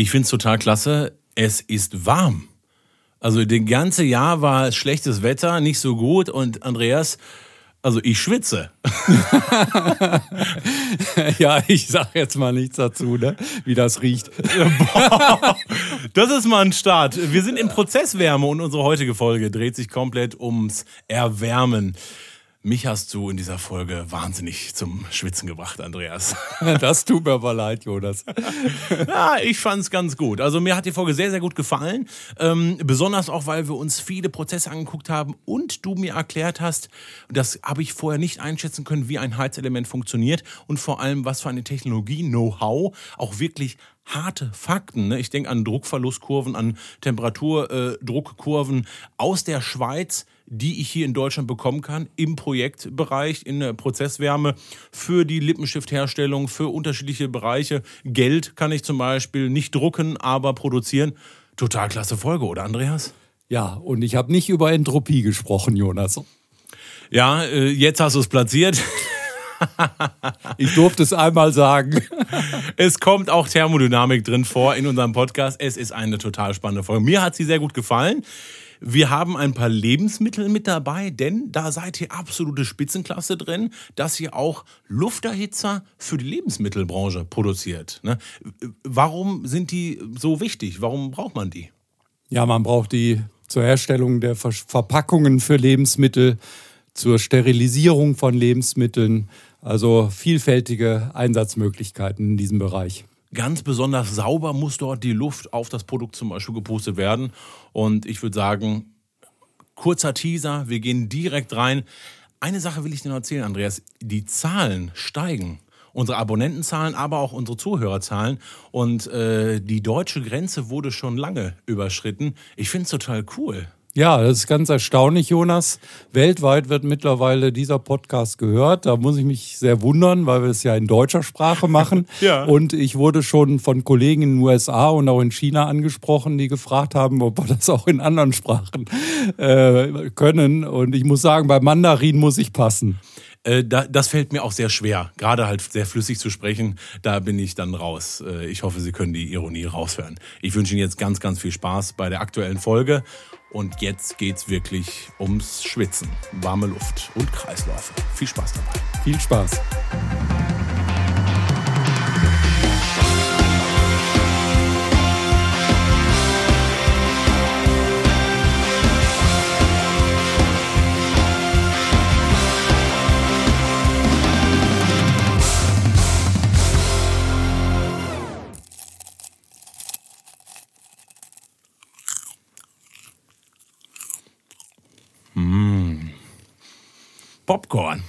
Ich finde es total klasse. Es ist warm. Also das ganze Jahr war schlechtes Wetter, nicht so gut. Und Andreas, also ich schwitze. ja, ich sag jetzt mal nichts dazu, ne? wie das riecht. das ist mal ein Start. Wir sind in Prozesswärme und unsere heutige Folge dreht sich komplett ums Erwärmen. Mich hast du in dieser Folge wahnsinnig zum Schwitzen gebracht, Andreas. Das tut mir aber leid, Jonas. Ja, ich fand es ganz gut. Also mir hat die Folge sehr, sehr gut gefallen. Ähm, besonders auch, weil wir uns viele Prozesse angeguckt haben und du mir erklärt hast, das habe ich vorher nicht einschätzen können, wie ein Heizelement funktioniert und vor allem, was für eine Technologie, Know-how auch wirklich harte Fakten. Ne? Ich denke an Druckverlustkurven, an Temperaturdruckkurven aus der Schweiz, die ich hier in Deutschland bekommen kann, im Projektbereich, in der Prozesswärme, für die Lippenstiftherstellung, für unterschiedliche Bereiche. Geld kann ich zum Beispiel nicht drucken, aber produzieren. Total klasse Folge, oder Andreas? Ja, und ich habe nicht über Entropie gesprochen, Jonas. Ja, äh, jetzt hast du es platziert. ich durfte es einmal sagen. Es kommt auch Thermodynamik drin vor in unserem Podcast. Es ist eine total spannende Folge. Mir hat sie sehr gut gefallen. Wir haben ein paar Lebensmittel mit dabei, denn da seid ihr absolute Spitzenklasse drin, dass ihr auch Lufterhitzer für die Lebensmittelbranche produziert. Ne? Warum sind die so wichtig? Warum braucht man die? Ja, man braucht die zur Herstellung der Verpackungen für Lebensmittel, zur Sterilisierung von Lebensmitteln, also vielfältige Einsatzmöglichkeiten in diesem Bereich. Ganz besonders sauber muss dort die Luft auf das Produkt zum Beispiel gepustet werden. Und ich würde sagen, kurzer Teaser, wir gehen direkt rein. Eine Sache will ich dir noch erzählen, Andreas. Die Zahlen steigen. Unsere Abonnentenzahlen, aber auch unsere Zuhörerzahlen. Und äh, die deutsche Grenze wurde schon lange überschritten. Ich finde es total cool. Ja, das ist ganz erstaunlich, Jonas. Weltweit wird mittlerweile dieser Podcast gehört. Da muss ich mich sehr wundern, weil wir es ja in deutscher Sprache machen. ja. Und ich wurde schon von Kollegen in den USA und auch in China angesprochen, die gefragt haben, ob wir das auch in anderen Sprachen äh, können. Und ich muss sagen, bei Mandarin muss ich passen. Äh, das fällt mir auch sehr schwer, gerade halt sehr flüssig zu sprechen. Da bin ich dann raus. Äh, ich hoffe, Sie können die Ironie raushören. Ich wünsche Ihnen jetzt ganz, ganz viel Spaß bei der aktuellen Folge und jetzt geht's wirklich ums Schwitzen, warme Luft und Kreisläufe. Viel Spaß dabei. Viel Spaß. Popcorn.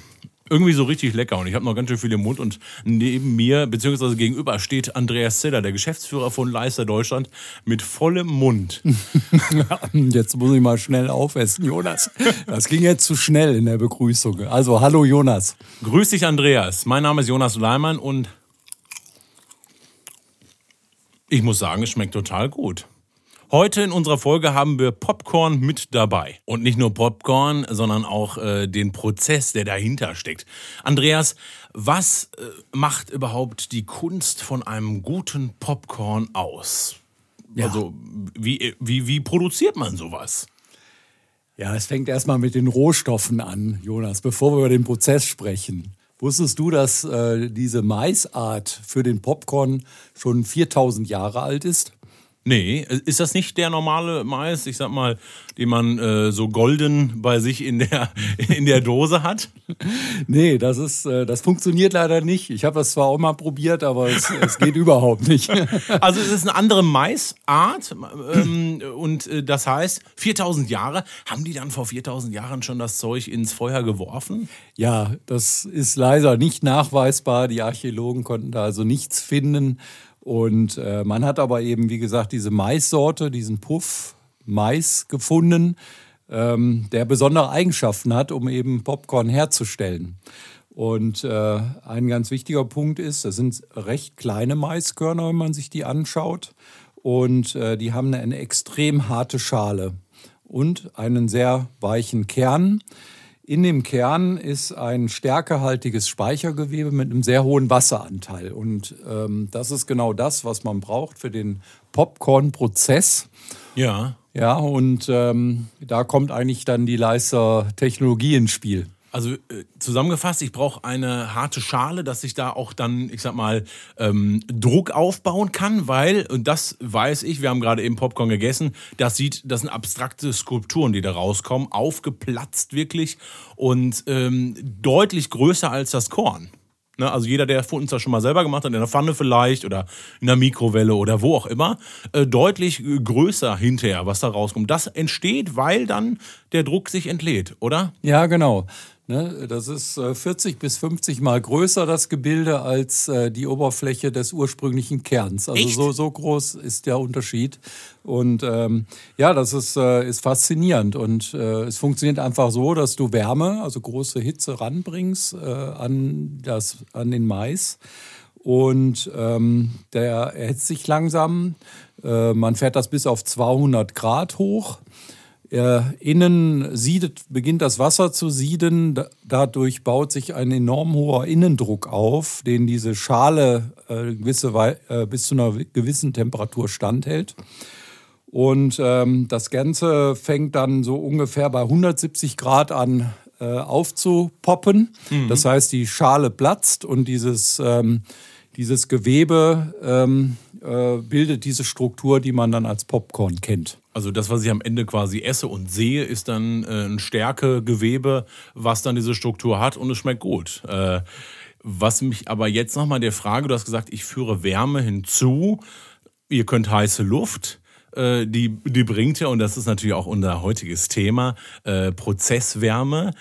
Irgendwie so richtig lecker und ich habe noch ganz schön viel im Mund und neben mir, beziehungsweise gegenüber, steht Andreas Ziller, der Geschäftsführer von Leister Deutschland, mit vollem Mund. jetzt muss ich mal schnell aufessen, Jonas. Das ging jetzt zu schnell in der Begrüßung. Also, hallo Jonas. Grüß dich, Andreas. Mein Name ist Jonas Leimann und ich muss sagen, es schmeckt total gut. Heute in unserer Folge haben wir Popcorn mit dabei. Und nicht nur Popcorn, sondern auch äh, den Prozess, der dahinter steckt. Andreas, was äh, macht überhaupt die Kunst von einem guten Popcorn aus? Ja. Also, wie, wie, wie produziert man sowas? Ja, es fängt erstmal mit den Rohstoffen an, Jonas, bevor wir über den Prozess sprechen. Wusstest du, dass äh, diese Maisart für den Popcorn schon 4000 Jahre alt ist? Nee, ist das nicht der normale Mais, ich sag mal, den man äh, so golden bei sich in der, in der Dose hat? Nee, das ist, äh, das funktioniert leider nicht. Ich habe das zwar auch mal probiert, aber es, es geht überhaupt nicht. Also es ist eine andere Maisart ähm, und äh, das heißt, 4000 Jahre, haben die dann vor 4000 Jahren schon das Zeug ins Feuer geworfen? Ja, das ist leider nicht nachweisbar. Die Archäologen konnten da also nichts finden. Und äh, man hat aber eben, wie gesagt, diese Maissorte, diesen Puff Mais gefunden, ähm, der besondere Eigenschaften hat, um eben Popcorn herzustellen. Und äh, ein ganz wichtiger Punkt ist, das sind recht kleine Maiskörner, wenn man sich die anschaut. Und äh, die haben eine extrem harte Schale und einen sehr weichen Kern. In dem Kern ist ein stärkehaltiges Speichergewebe mit einem sehr hohen Wasseranteil. Und ähm, das ist genau das, was man braucht für den Popcorn-Prozess. Ja. Ja, und ähm, da kommt eigentlich dann die Leister-Technologie ins Spiel. Also äh, zusammengefasst, ich brauche eine harte Schale, dass ich da auch dann, ich sag mal, ähm, Druck aufbauen kann, weil, und das weiß ich, wir haben gerade eben Popcorn gegessen, das sieht, das sind abstrakte Skulpturen, die da rauskommen, aufgeplatzt wirklich und ähm, deutlich größer als das Korn. Ne? Also jeder, der uns das schon mal selber gemacht hat, in der Pfanne vielleicht oder in der Mikrowelle oder wo auch immer, äh, deutlich größer hinterher, was da rauskommt. Das entsteht, weil dann der Druck sich entlädt, oder? Ja, genau. Ne, das ist 40 äh, bis 50 Mal größer, das Gebilde, als äh, die Oberfläche des ursprünglichen Kerns. Also so, so groß ist der Unterschied. Und ähm, ja, das ist, äh, ist faszinierend. Und äh, es funktioniert einfach so, dass du Wärme, also große Hitze ranbringst äh, an, das, an den Mais. Und ähm, der erhitzt sich langsam. Äh, man fährt das bis auf 200 Grad hoch. Äh, innen siedet, beginnt das Wasser zu sieden. Dadurch baut sich ein enorm hoher Innendruck auf, den diese Schale äh, gewisse, äh, bis zu einer gewissen Temperatur standhält. Und ähm, das Ganze fängt dann so ungefähr bei 170 Grad an äh, aufzupoppen. Mhm. Das heißt, die Schale platzt und dieses, ähm, dieses Gewebe ähm, äh, bildet diese Struktur, die man dann als Popcorn kennt. Also das, was ich am Ende quasi esse und sehe, ist dann äh, ein Stärkegewebe, was dann diese Struktur hat und es schmeckt gut. Äh, was mich aber jetzt nochmal der Frage, du hast gesagt, ich führe Wärme hinzu, ihr könnt heiße Luft. Äh, die, die bringt ja, und das ist natürlich auch unser heutiges Thema, äh, Prozesswärme.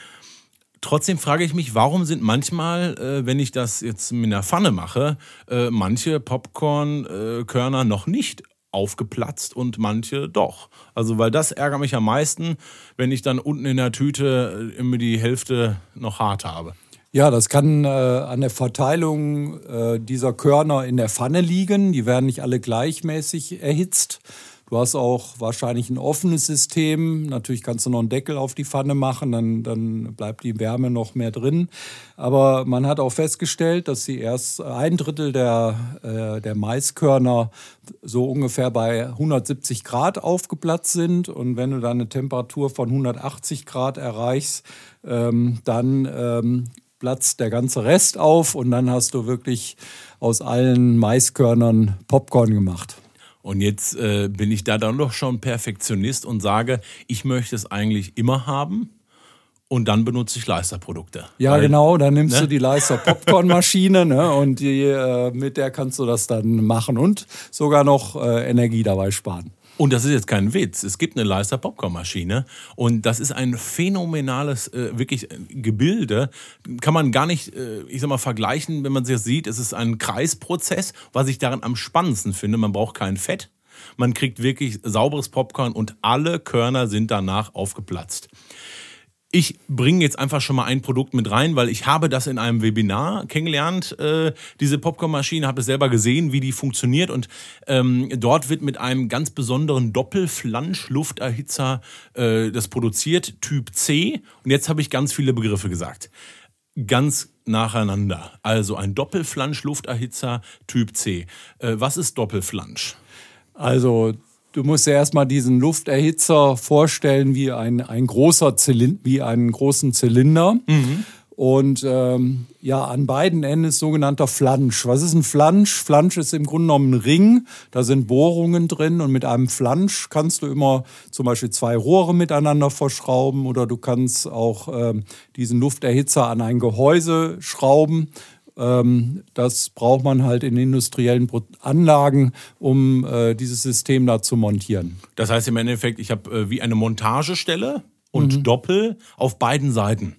Trotzdem frage ich mich, warum sind manchmal, äh, wenn ich das jetzt mit einer Pfanne mache, äh, manche Popcornkörner noch nicht aufgeplatzt und manche doch. Also, weil das ärgert mich am meisten, wenn ich dann unten in der Tüte äh, immer die Hälfte noch hart habe. Ja, das kann äh, an der Verteilung äh, dieser Körner in der Pfanne liegen. Die werden nicht alle gleichmäßig erhitzt. Du hast auch wahrscheinlich ein offenes System. Natürlich kannst du noch einen Deckel auf die Pfanne machen, dann, dann bleibt die Wärme noch mehr drin. Aber man hat auch festgestellt, dass sie erst ein Drittel der, äh, der Maiskörner so ungefähr bei 170 Grad aufgeplatzt sind. Und wenn du dann eine Temperatur von 180 Grad erreichst, ähm, dann ähm, platzt der ganze Rest auf und dann hast du wirklich aus allen Maiskörnern Popcorn gemacht. Und jetzt äh, bin ich da dann doch schon Perfektionist und sage, ich möchte es eigentlich immer haben. Und dann benutze ich Leisterprodukte. Ja, Weil, genau. Dann nimmst ne? du die Leister Popcornmaschine ne? und die, äh, mit der kannst du das dann machen und sogar noch äh, Energie dabei sparen. Und das ist jetzt kein Witz. Es gibt eine Leister Popcornmaschine und das ist ein phänomenales, äh, wirklich äh, Gebilde. Kann man gar nicht, äh, ich sag mal, vergleichen, wenn man es jetzt sieht. Es ist ein Kreisprozess, was ich daran am spannendsten finde. Man braucht kein Fett. Man kriegt wirklich sauberes Popcorn und alle Körner sind danach aufgeplatzt. Ich bringe jetzt einfach schon mal ein Produkt mit rein, weil ich habe das in einem Webinar kennengelernt, äh, diese Popcornmaschine, habe es selber gesehen, wie die funktioniert und ähm, dort wird mit einem ganz besonderen Doppelflansch-Lufterhitzer äh, das produziert, Typ C. Und jetzt habe ich ganz viele Begriffe gesagt. Ganz nacheinander. Also ein Doppelflansch-Lufterhitzer Typ C. Äh, was ist Doppelflansch? Also Du musst dir erstmal diesen Lufterhitzer vorstellen wie ein, ein großer Zylinder, wie einen großen Zylinder. Mhm. Und ähm, ja, an beiden Enden ist sogenannter Flansch. Was ist ein Flansch? Flansch ist im Grunde genommen ein Ring. Da sind Bohrungen drin und mit einem Flansch kannst du immer zum Beispiel zwei Rohre miteinander verschrauben oder du kannst auch ähm, diesen Lufterhitzer an ein Gehäuse schrauben das braucht man halt in industriellen Anlagen, um äh, dieses System da zu montieren. Das heißt im Endeffekt, ich habe äh, wie eine Montagestelle und mhm. Doppel auf beiden Seiten.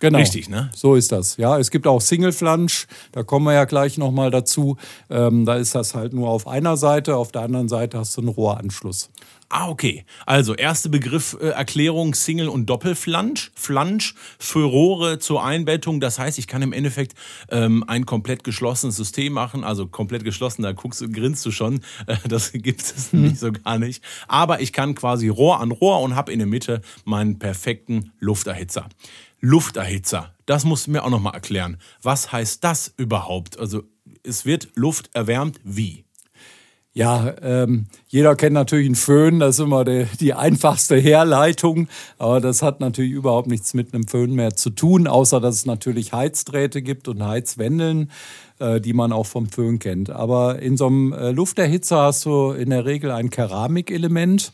Genau. Richtig, ne? So ist das. Ja, es gibt auch Single Flansch, da kommen wir ja gleich nochmal dazu. Ähm, da ist das halt nur auf einer Seite, auf der anderen Seite hast du einen Rohranschluss. Ah, okay. Also, erste Begriff, äh, Erklärung, Single- und Doppelflansch. Flansch für Rohre zur Einbettung. Das heißt, ich kann im Endeffekt ähm, ein komplett geschlossenes System machen. Also komplett geschlossen, da guckst du, grinst du schon. Äh, das gibt es hm. nicht so gar nicht. Aber ich kann quasi Rohr an Rohr und habe in der Mitte meinen perfekten Lufterhitzer. Lufterhitzer. Das musst du mir auch nochmal erklären. Was heißt das überhaupt? Also es wird Luft erwärmt wie? Ja, ähm, jeder kennt natürlich einen Föhn, das ist immer die, die einfachste Herleitung, aber das hat natürlich überhaupt nichts mit einem Föhn mehr zu tun, außer dass es natürlich Heizdrähte gibt und Heizwändeln. Äh, die man auch vom Föhn kennt. Aber in so einem äh, Lufterhitzer hast du in der Regel ein Keramikelement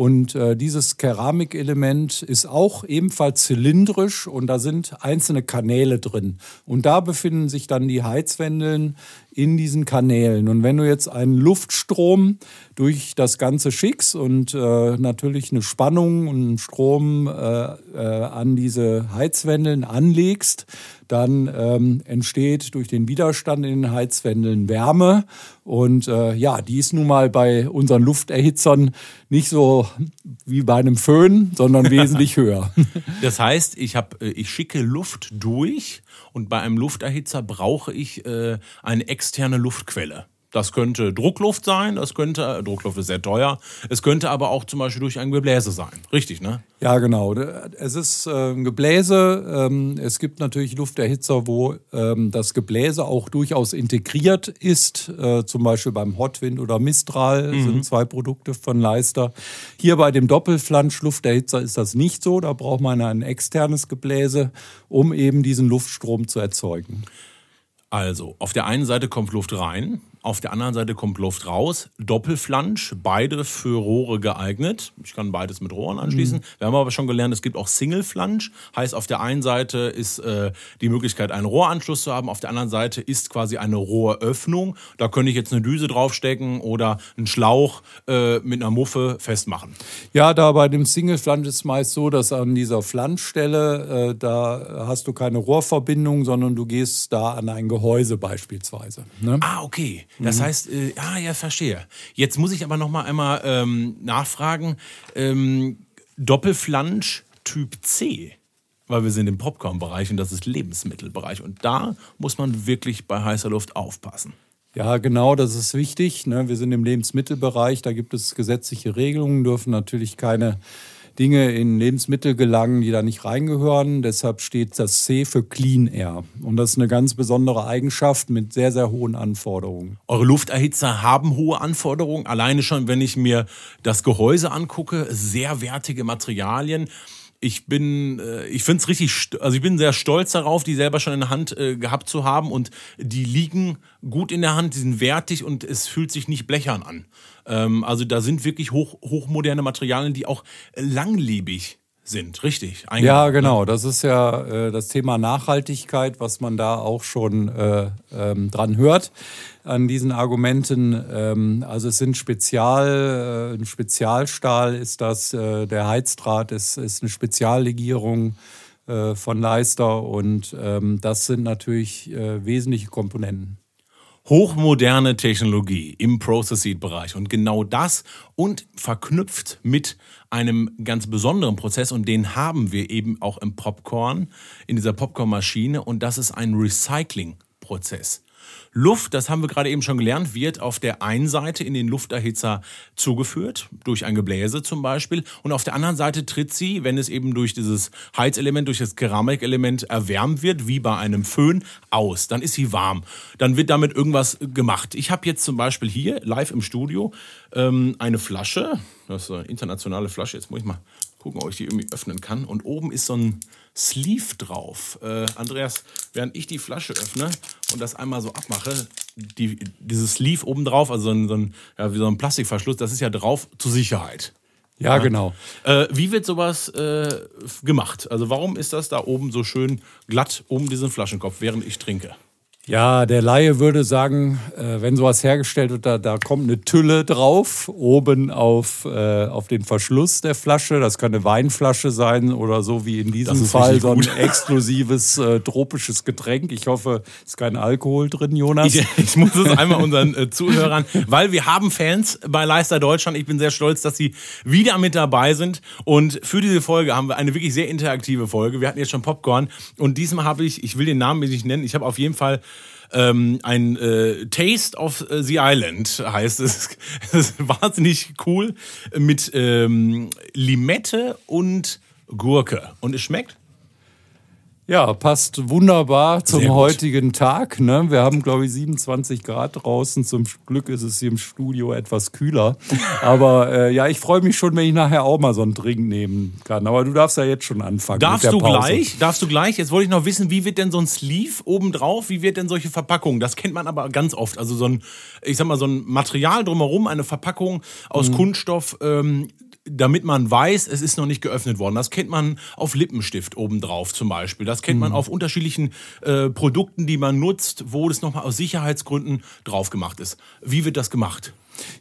und äh, dieses Keramikelement ist auch ebenfalls zylindrisch und da sind einzelne Kanäle drin. Und da befinden sich dann die Heizwändeln in diesen Kanälen. Und wenn du jetzt einen Luftstrom durch das Ganze schickst und äh, natürlich eine Spannung und einen Strom äh, äh, an diese Heizwändeln anlegst, dann ähm, entsteht durch den Widerstand in den Heizwändeln Wärme. Und äh, ja, die ist nun mal bei unseren Lufterhitzern nicht so wie bei einem Föhn, sondern wesentlich höher. Das heißt, ich, hab, äh, ich schicke Luft durch und bei einem Lufterhitzer brauche ich äh, eine externe Luftquelle. Das könnte Druckluft sein, das könnte, äh, Druckluft ist sehr teuer, es könnte aber auch zum Beispiel durch ein Gebläse sein. Richtig, ne? Ja, genau. Es ist äh, ein Gebläse. Ähm, es gibt natürlich Lufterhitzer, wo ähm, das Gebläse auch durchaus integriert ist. Äh, zum Beispiel beim Hotwind oder Mistral mhm. sind zwei Produkte von Leister. Hier bei dem Doppelflansch-Lufterhitzer ist das nicht so. Da braucht man ein externes Gebläse, um eben diesen Luftstrom zu erzeugen. Also, auf der einen Seite kommt Luft rein, auf der anderen Seite kommt Luft raus. Doppelflansch, beide für Rohre geeignet. Ich kann beides mit Rohren anschließen. Mhm. Wir haben aber schon gelernt, es gibt auch Singleflansch. Heißt, auf der einen Seite ist äh, die Möglichkeit, einen Rohranschluss zu haben. Auf der anderen Seite ist quasi eine Rohröffnung. Da könnte ich jetzt eine Düse draufstecken oder einen Schlauch äh, mit einer Muffe festmachen. Ja, da bei dem Singleflansch ist es meist so, dass an dieser Flanschstelle, äh, da hast du keine Rohrverbindung, sondern du gehst da an ein Gehäuse beispielsweise. Ne? Ah, okay. Das mhm. heißt, äh, ah ja, verstehe. Jetzt muss ich aber noch mal einmal ähm, nachfragen. Ähm, Doppelflansch Typ C, weil wir sind im Popcorn-Bereich und das ist Lebensmittelbereich. Und da muss man wirklich bei heißer Luft aufpassen. Ja, genau, das ist wichtig. Ne? Wir sind im Lebensmittelbereich, da gibt es gesetzliche Regelungen, dürfen natürlich keine Dinge in Lebensmittel gelangen, die da nicht reingehören. Deshalb steht das C für Clean Air. Und das ist eine ganz besondere Eigenschaft mit sehr, sehr hohen Anforderungen. Eure Lufterhitzer haben hohe Anforderungen. Alleine schon, wenn ich mir das Gehäuse angucke, sehr wertige Materialien ich bin, äh, ich finde es richtig, also ich bin sehr stolz darauf, die selber schon in der Hand äh, gehabt zu haben und die liegen gut in der Hand, die sind wertig und es fühlt sich nicht blechern an. Ähm, also da sind wirklich hoch, hochmoderne Materialien, die auch langlebig sind, richtig? Ja, ne? genau. Das ist ja äh, das Thema Nachhaltigkeit, was man da auch schon äh, ähm, dran hört an diesen Argumenten. Ähm, also es sind Spezial, äh, ein Spezialstahl ist das, äh, der Heizdraht ist, ist eine Speziallegierung äh, von Leister und ähm, das sind natürlich äh, wesentliche Komponenten hochmoderne Technologie im Process Seed Bereich und genau das und verknüpft mit einem ganz besonderen Prozess. Und den haben wir eben auch im Popcorn, in dieser Popcornmaschine. Und das ist ein Recycling Prozess. Luft, das haben wir gerade eben schon gelernt, wird auf der einen Seite in den Lufterhitzer zugeführt, durch ein Gebläse zum Beispiel, und auf der anderen Seite tritt sie, wenn es eben durch dieses Heizelement, durch das Keramikelement erwärmt wird, wie bei einem Föhn, aus. Dann ist sie warm. Dann wird damit irgendwas gemacht. Ich habe jetzt zum Beispiel hier live im Studio ähm, eine Flasche, das ist eine internationale Flasche, jetzt muss ich mal gucken, ob ich die irgendwie öffnen kann. Und oben ist so ein Sleeve drauf. Äh, Andreas, während ich die Flasche öffne und das einmal so abmache, die, dieses Sleeve oben drauf, also so ein, so ein, ja, wie so ein Plastikverschluss, das ist ja drauf zur Sicherheit. Ja, ja. genau. Äh, wie wird sowas äh, gemacht? Also warum ist das da oben so schön glatt um diesen Flaschenkopf, während ich trinke? Ja, der Laie würde sagen, äh, wenn sowas hergestellt wird, da, da kommt eine Tülle drauf, oben auf, äh, auf den Verschluss der Flasche. Das kann eine Weinflasche sein oder so wie in diesem Fall so ein exklusives äh, tropisches Getränk. Ich hoffe, es ist kein Alkohol drin, Jonas. Ich, ich muss es einmal unseren äh, Zuhörern, weil wir haben Fans bei Leister Deutschland. Ich bin sehr stolz, dass sie wieder mit dabei sind. Und für diese Folge haben wir eine wirklich sehr interaktive Folge. Wir hatten jetzt schon Popcorn und diesmal habe ich, ich will den Namen nicht nennen, ich habe auf jeden Fall ähm, ein äh, Taste of the Island heißt es. Es ist wahnsinnig cool mit ähm, Limette und Gurke. Und es schmeckt? Ja, passt wunderbar zum heutigen Tag. Ne? Wir haben, glaube ich, 27 Grad draußen. Zum Glück ist es hier im Studio etwas kühler. Aber äh, ja, ich freue mich schon, wenn ich nachher auch mal so einen Drink nehmen kann. Aber du darfst ja jetzt schon anfangen. Darfst du gleich? Darfst du gleich? Jetzt wollte ich noch wissen, wie wird denn so ein Sleeve obendrauf? Wie wird denn solche Verpackungen? Das kennt man aber ganz oft. Also so ein, ich sag mal, so ein Material drumherum, eine Verpackung aus mhm. Kunststoff. Ähm, damit man weiß, es ist noch nicht geöffnet worden. Das kennt man auf Lippenstift obendrauf zum Beispiel. Das kennt man mhm. auf unterschiedlichen äh, Produkten, die man nutzt, wo das nochmal aus Sicherheitsgründen drauf gemacht ist. Wie wird das gemacht?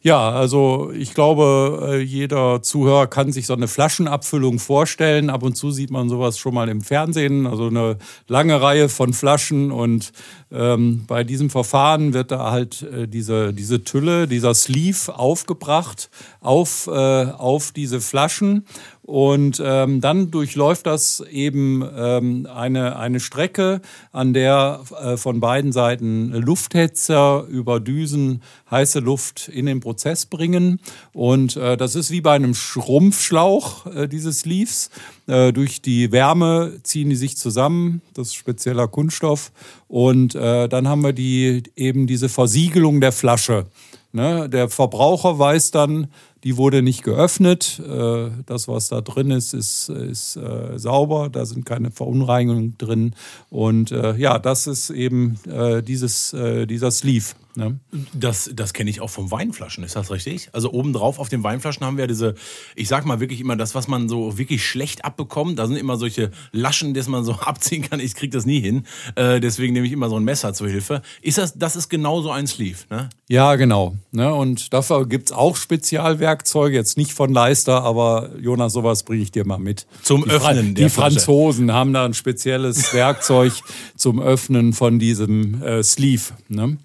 Ja, also ich glaube, äh, jeder Zuhörer kann sich so eine Flaschenabfüllung vorstellen. Ab und zu sieht man sowas schon mal im Fernsehen, also eine lange Reihe von Flaschen. Und ähm, bei diesem Verfahren wird da halt äh, diese, diese Tülle, dieser Sleeve aufgebracht auf, äh, auf diese Flaschen. Und ähm, dann durchläuft das eben ähm, eine, eine Strecke, an der äh, von beiden Seiten Lufthetzer über Düsen heiße Luft in den Prozess bringen. Und äh, das ist wie bei einem Schrumpfschlauch äh, dieses Leaves. Äh, durch die Wärme ziehen die sich zusammen, das ist spezieller Kunststoff. Und äh, dann haben wir die, eben diese Versiegelung der Flasche. Ne? Der Verbraucher weiß dann, die wurde nicht geöffnet. Äh, das, was da drin ist, ist, ist äh, sauber. Da sind keine Verunreinigungen drin. Und äh, ja, das ist eben dieses, dieser Sleeve. Ne? Das, das kenne ich auch von Weinflaschen, ist das richtig? Also obendrauf auf den Weinflaschen haben wir diese, ich sag mal wirklich immer das, was man so wirklich schlecht abbekommt. Da sind immer solche Laschen, dass man so abziehen kann. Ich kriege das nie hin. Äh, deswegen nehme ich immer so ein Messer zur Hilfe. Ist das, das ist genau so ein Sleeve, ne? Ja, genau. Ne? Und dafür gibt es auch Spezialwerkzeuge, jetzt nicht von Leister, aber Jonas, sowas bringe ich dir mal mit. Zum die Öffnen. Fra die Franzosen haben da ein spezielles Werkzeug zum Öffnen von diesem äh, Sleeve. Ne?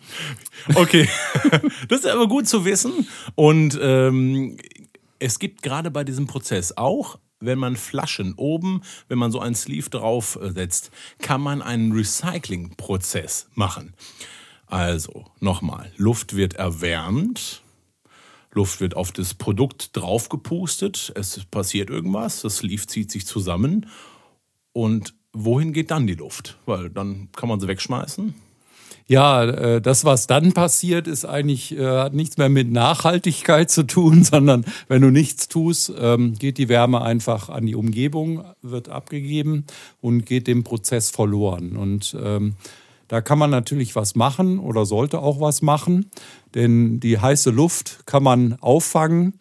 Okay, das ist aber gut zu wissen. Und ähm, es gibt gerade bei diesem Prozess auch wenn man Flaschen oben, wenn man so ein Sleeve draufsetzt, kann man einen Recycling-Prozess machen. Also, nochmal, Luft wird erwärmt, Luft wird auf das Produkt draufgepustet, es passiert irgendwas, das Sleeve zieht sich zusammen und wohin geht dann die Luft? Weil dann kann man sie wegschmeißen ja, äh, das, was dann passiert, ist eigentlich, äh, hat nichts mehr mit Nachhaltigkeit zu tun, sondern wenn du nichts tust, ähm, geht die Wärme einfach an die Umgebung, wird abgegeben und geht dem Prozess verloren. Und ähm, da kann man natürlich was machen oder sollte auch was machen, denn die heiße Luft kann man auffangen.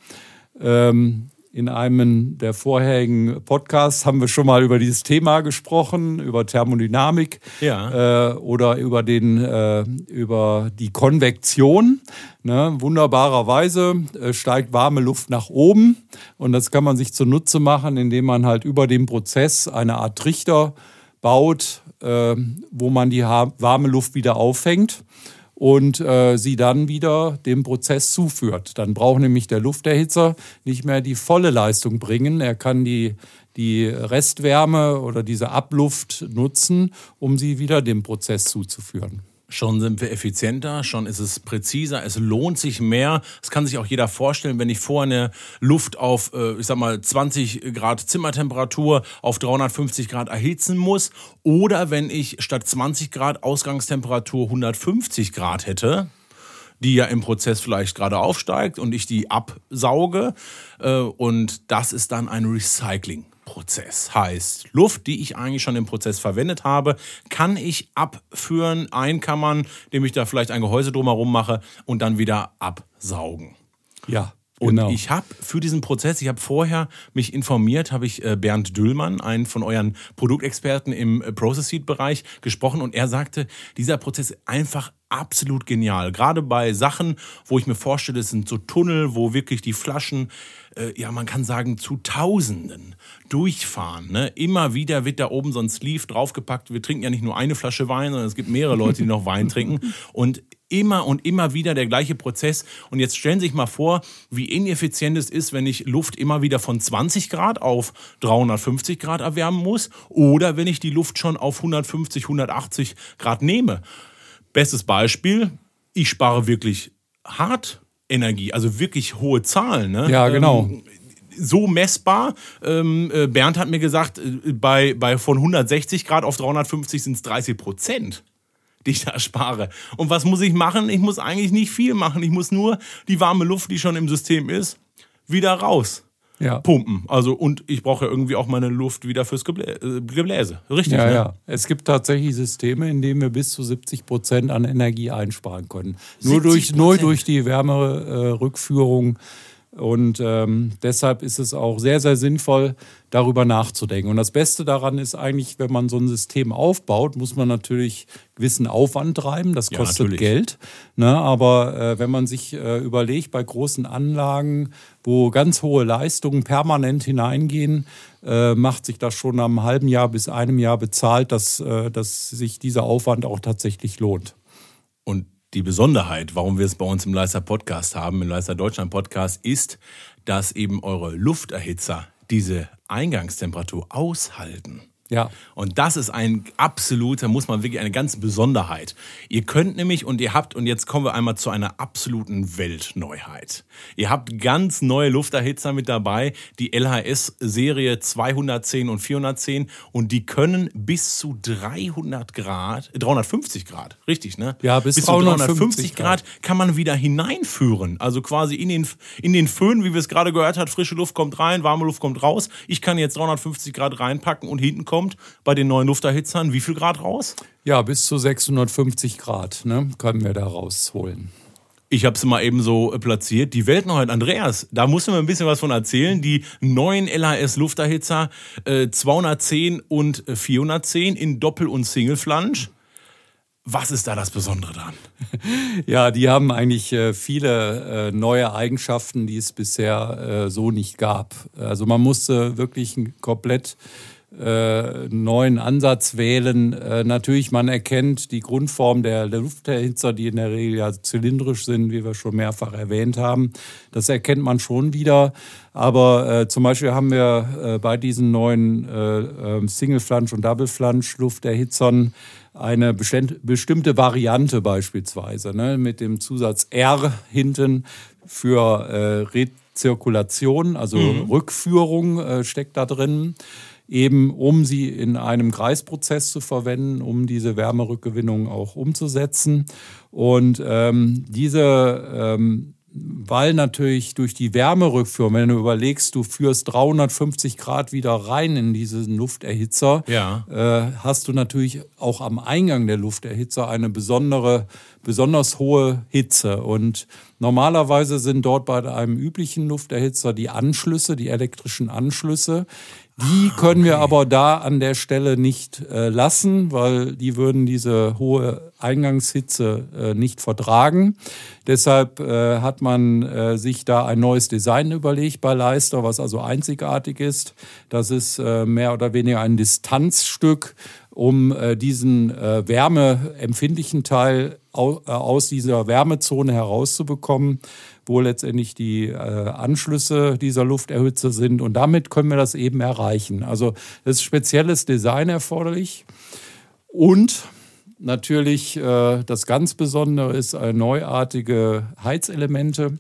Ähm, in einem der vorherigen Podcasts haben wir schon mal über dieses Thema gesprochen, über Thermodynamik ja. äh, oder über, den, äh, über die Konvektion. Ne? Wunderbarerweise äh, steigt warme Luft nach oben und das kann man sich zunutze machen, indem man halt über dem Prozess eine Art Trichter baut, äh, wo man die warme Luft wieder auffängt und äh, sie dann wieder dem Prozess zuführt. Dann braucht nämlich der Lufterhitzer nicht mehr die volle Leistung bringen. Er kann die, die Restwärme oder diese Abluft nutzen, um sie wieder dem Prozess zuzuführen. Schon sind wir effizienter, schon ist es präziser, es lohnt sich mehr. Das kann sich auch jeder vorstellen, wenn ich vorher eine Luft auf, äh, ich sag mal, 20 Grad Zimmertemperatur auf 350 Grad erhitzen muss oder wenn ich statt 20 Grad Ausgangstemperatur 150 Grad hätte, die ja im Prozess vielleicht gerade aufsteigt und ich die absauge. Äh, und das ist dann ein Recycling. Prozess heißt, Luft, die ich eigentlich schon im Prozess verwendet habe, kann ich abführen, einkammern, indem ich da vielleicht ein Gehäuse drumherum mache und dann wieder absaugen. Ja. Und genau. ich habe für diesen Prozess, ich habe vorher mich informiert, habe ich äh, Bernd Düllmann, einen von euren Produktexperten im äh, Process Seed Bereich, gesprochen und er sagte, dieser Prozess ist einfach absolut genial. Gerade bei Sachen, wo ich mir vorstelle, es sind so Tunnel, wo wirklich die Flaschen, äh, ja, man kann sagen, zu Tausenden durchfahren. Ne? Immer wieder wird da oben so ein Sleeve draufgepackt. Wir trinken ja nicht nur eine Flasche Wein, sondern es gibt mehrere Leute, die noch Wein trinken. Und immer und immer wieder der gleiche Prozess. Und jetzt stellen Sie sich mal vor, wie ineffizient es ist, wenn ich Luft immer wieder von 20 Grad auf 350 Grad erwärmen muss oder wenn ich die Luft schon auf 150, 180 Grad nehme. Bestes Beispiel, ich spare wirklich hart Energie, also wirklich hohe Zahlen. Ne? Ja, genau. Ähm, so messbar. Ähm, äh, Bernd hat mir gesagt, äh, bei, bei von 160 Grad auf 350 sind es 30 Prozent die ich da spare. Und was muss ich machen? Ich muss eigentlich nicht viel machen. Ich muss nur die warme Luft, die schon im System ist, wieder raus ja. pumpen. Also und ich brauche ja irgendwie auch meine Luft wieder fürs Geblä äh, Gebläse. Richtig? Ja, ne? ja. Es gibt tatsächlich Systeme, in denen wir bis zu 70 Prozent an Energie einsparen können. Nur durch, nur durch die Wärmerückführung. Äh, und ähm, deshalb ist es auch sehr, sehr sinnvoll, darüber nachzudenken. Und das Beste daran ist eigentlich, wenn man so ein System aufbaut, muss man natürlich gewissen Aufwand treiben. Das kostet ja, Geld. Ne? Aber äh, wenn man sich äh, überlegt, bei großen Anlagen, wo ganz hohe Leistungen permanent hineingehen, äh, macht sich das schon am halben Jahr bis einem Jahr bezahlt, dass, äh, dass sich dieser Aufwand auch tatsächlich lohnt. Und die Besonderheit, warum wir es bei uns im Leister Podcast haben, im Leister Deutschland Podcast, ist, dass eben eure Lufterhitzer diese Eingangstemperatur aushalten. Ja. Und das ist ein absoluter, muss man wirklich eine ganz Besonderheit. Ihr könnt nämlich und ihr habt, und jetzt kommen wir einmal zu einer absoluten Weltneuheit. Ihr habt ganz neue Lufterhitzer mit dabei, die LHS-Serie 210 und 410 und die können bis zu 300 Grad, 350 Grad, richtig, ne? Ja, bis, bis 350 Grad, Grad kann man wieder hineinführen. Also quasi in den, in den Föhn, wie wir es gerade gehört haben, frische Luft kommt rein, warme Luft kommt raus. Ich kann jetzt 350 Grad reinpacken und hinten kommt kommt bei den neuen Lufterhitzern wie viel Grad raus? Ja, bis zu 650 Grad ne, können wir da rausholen. Ich habe es mal eben so äh, platziert. Die Weltneuheit, Andreas, da mussten wir ein bisschen was von erzählen. Die neuen LHS Lufterhitzer äh, 210 und 410 in Doppel- und Single-Flange. Was ist da das Besondere dran? Ja, die haben eigentlich äh, viele äh, neue Eigenschaften, die es bisher äh, so nicht gab. Also man musste wirklich ein komplett äh, neuen Ansatz wählen. Äh, natürlich, man erkennt die Grundform der, Lufterhitzer, die in der Regel ja zylindrisch sind, wie wir schon mehrfach erwähnt haben. Das erkennt man schon wieder. Aber äh, zum Beispiel haben wir äh, bei diesen neuen äh, ähm, Single-Flange- und Double-Flange-Lufterhitzern eine bestimmte Variante beispielsweise ne, mit dem Zusatz R hinten für äh, Rezirkulation, also mhm. Rückführung äh, steckt da drin eben um sie in einem Kreisprozess zu verwenden, um diese Wärmerückgewinnung auch umzusetzen. Und ähm, diese ähm, weil natürlich durch die Wärmerückführung, wenn du überlegst, du führst 350 Grad wieder rein in diesen Lufterhitzer, ja. äh, hast du natürlich auch am Eingang der Lufterhitzer eine besondere, besonders hohe Hitze. Und normalerweise sind dort bei einem üblichen Lufterhitzer die Anschlüsse, die elektrischen Anschlüsse, die können okay. wir aber da an der Stelle nicht äh, lassen, weil die würden diese hohe Eingangshitze äh, nicht vertragen. Deshalb äh, hat man äh, sich da ein neues Design überlegt bei Leister, was also einzigartig ist. Das ist äh, mehr oder weniger ein Distanzstück, um äh, diesen wärmeempfindlichen Teil aus dieser Wärmezone herauszubekommen wo letztendlich die äh, Anschlüsse dieser Lufterhitzer sind. Und damit können wir das eben erreichen. Also es ist spezielles Design erforderlich. Und natürlich äh, das ganz Besondere ist äh, neuartige Heizelemente.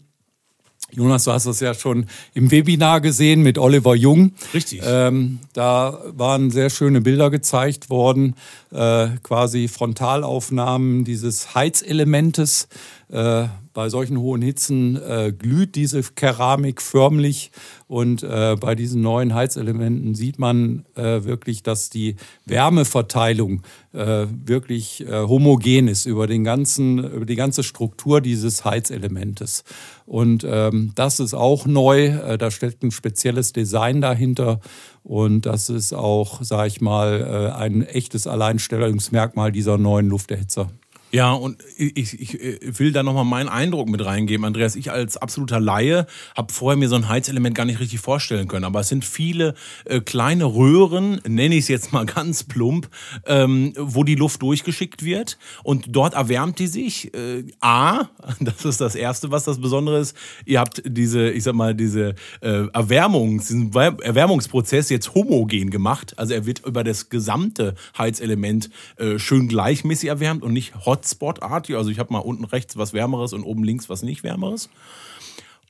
Jonas, du hast das ja schon im Webinar gesehen mit Oliver Jung. Richtig. Ähm, da waren sehr schöne Bilder gezeigt worden, äh, quasi Frontalaufnahmen dieses Heizelementes. Äh, bei solchen hohen Hitzen äh, glüht diese Keramik förmlich und äh, bei diesen neuen Heizelementen sieht man äh, wirklich, dass die Wärmeverteilung äh, wirklich äh, homogen ist über, den ganzen, über die ganze Struktur dieses Heizelementes. Und ähm, das ist auch neu, da steckt ein spezielles Design dahinter und das ist auch, sage ich mal, ein echtes Alleinstellungsmerkmal dieser neuen Lufterhitzer. Ja, und ich, ich, ich will da nochmal meinen Eindruck mit reingeben, Andreas. Ich als absoluter Laie habe vorher mir so ein Heizelement gar nicht richtig vorstellen können. Aber es sind viele äh, kleine Röhren, nenne ich es jetzt mal ganz plump, ähm, wo die Luft durchgeschickt wird. Und dort erwärmt die sich. Äh, A, das ist das Erste, was das Besondere ist. Ihr habt diese, ich sag mal, diese äh, Erwärmungs, diesen Erwärmungsprozess jetzt homogen gemacht. Also er wird über das gesamte Heizelement äh, schön gleichmäßig erwärmt und nicht hot Hotspot-artig. Also ich habe mal unten rechts was Wärmeres und oben links was nicht Wärmeres.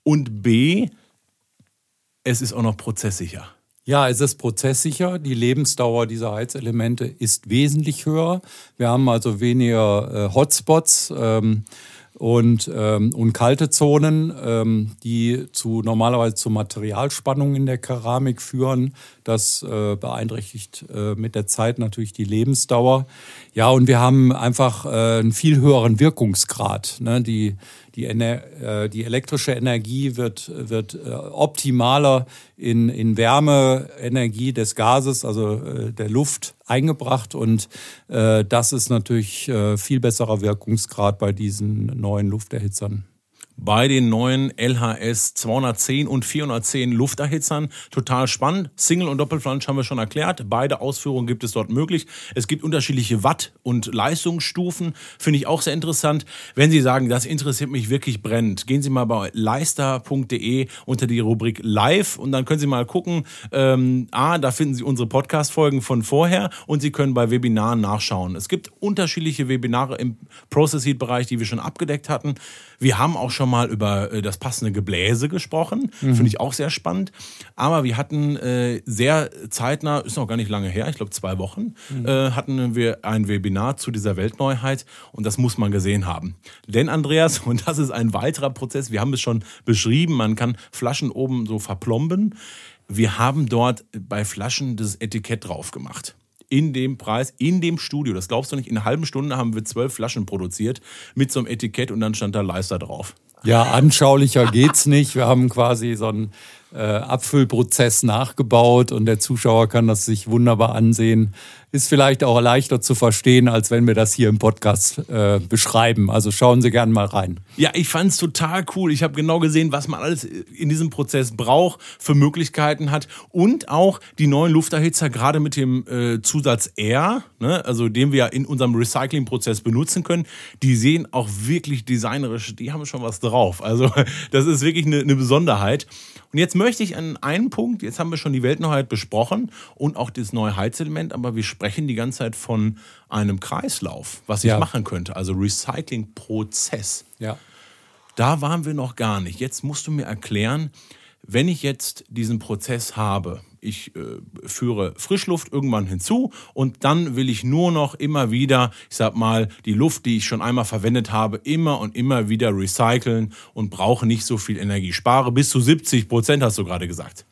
Und B, es ist auch noch prozesssicher. Ja, es ist prozesssicher. Die Lebensdauer dieser Heizelemente ist wesentlich höher. Wir haben also weniger äh, Hotspots. Ähm, und, ähm, und kalte Zonen, ähm, die zu normalerweise zu Materialspannungen in der Keramik führen. Das äh, beeinträchtigt äh, mit der Zeit natürlich die Lebensdauer. Ja, und wir haben einfach äh, einen viel höheren Wirkungsgrad. Ne? Die, die, Ener äh, die elektrische Energie wird, wird äh, optimaler in, in Wärmeenergie des Gases, also äh, der Luft, eingebracht. Und das ist natürlich viel besserer Wirkungsgrad bei diesen neuen Lufterhitzern bei den neuen LHS 210 und 410 Lufterhitzern. Total spannend. Single- und Doppelflansch haben wir schon erklärt. Beide Ausführungen gibt es dort möglich. Es gibt unterschiedliche Watt- und Leistungsstufen. Finde ich auch sehr interessant. Wenn Sie sagen, das interessiert mich wirklich brennend, gehen Sie mal bei leister.de unter die Rubrik Live und dann können Sie mal gucken. Ähm, A, da finden Sie unsere Podcast-Folgen von vorher und Sie können bei Webinaren nachschauen. Es gibt unterschiedliche Webinare im Process Heat-Bereich, die wir schon abgedeckt hatten. Wir haben auch schon mal über äh, das passende Gebläse gesprochen. Mhm. Finde ich auch sehr spannend. Aber wir hatten äh, sehr zeitnah, ist noch gar nicht lange her, ich glaube zwei Wochen, mhm. äh, hatten wir ein Webinar zu dieser Weltneuheit und das muss man gesehen haben. Denn Andreas, und das ist ein weiterer Prozess, wir haben es schon beschrieben, man kann Flaschen oben so verplomben. Wir haben dort bei Flaschen das Etikett drauf gemacht in dem Preis, in dem Studio. Das glaubst du nicht. In einer halben Stunde haben wir zwölf Flaschen produziert mit so einem Etikett und dann stand da Leister drauf. Ja, anschaulicher geht's nicht. Wir haben quasi so einen äh, Abfüllprozess nachgebaut und der Zuschauer kann das sich wunderbar ansehen ist vielleicht auch leichter zu verstehen, als wenn wir das hier im Podcast äh, beschreiben. Also schauen Sie gerne mal rein. Ja, ich fand es total cool. Ich habe genau gesehen, was man alles in diesem Prozess braucht, für Möglichkeiten hat und auch die neuen Lufterhitzer gerade mit dem äh, Zusatz R, ne, also den wir in unserem Recyclingprozess benutzen können, die sehen auch wirklich designerisch, die haben schon was drauf. Also das ist wirklich eine, eine Besonderheit. Und jetzt möchte ich an einen Punkt, jetzt haben wir schon die Weltneuheit besprochen und auch das neue Heizelement, aber wir sprechen die ganze Zeit von einem Kreislauf, was ich ja. machen könnte, also Recyclingprozess. Ja. Da waren wir noch gar nicht. Jetzt musst du mir erklären, wenn ich jetzt diesen Prozess habe, ich äh, führe Frischluft irgendwann hinzu und dann will ich nur noch immer wieder, ich sag mal, die Luft, die ich schon einmal verwendet habe, immer und immer wieder recyceln und brauche nicht so viel Energie. Spare bis zu 70 Prozent, hast du gerade gesagt.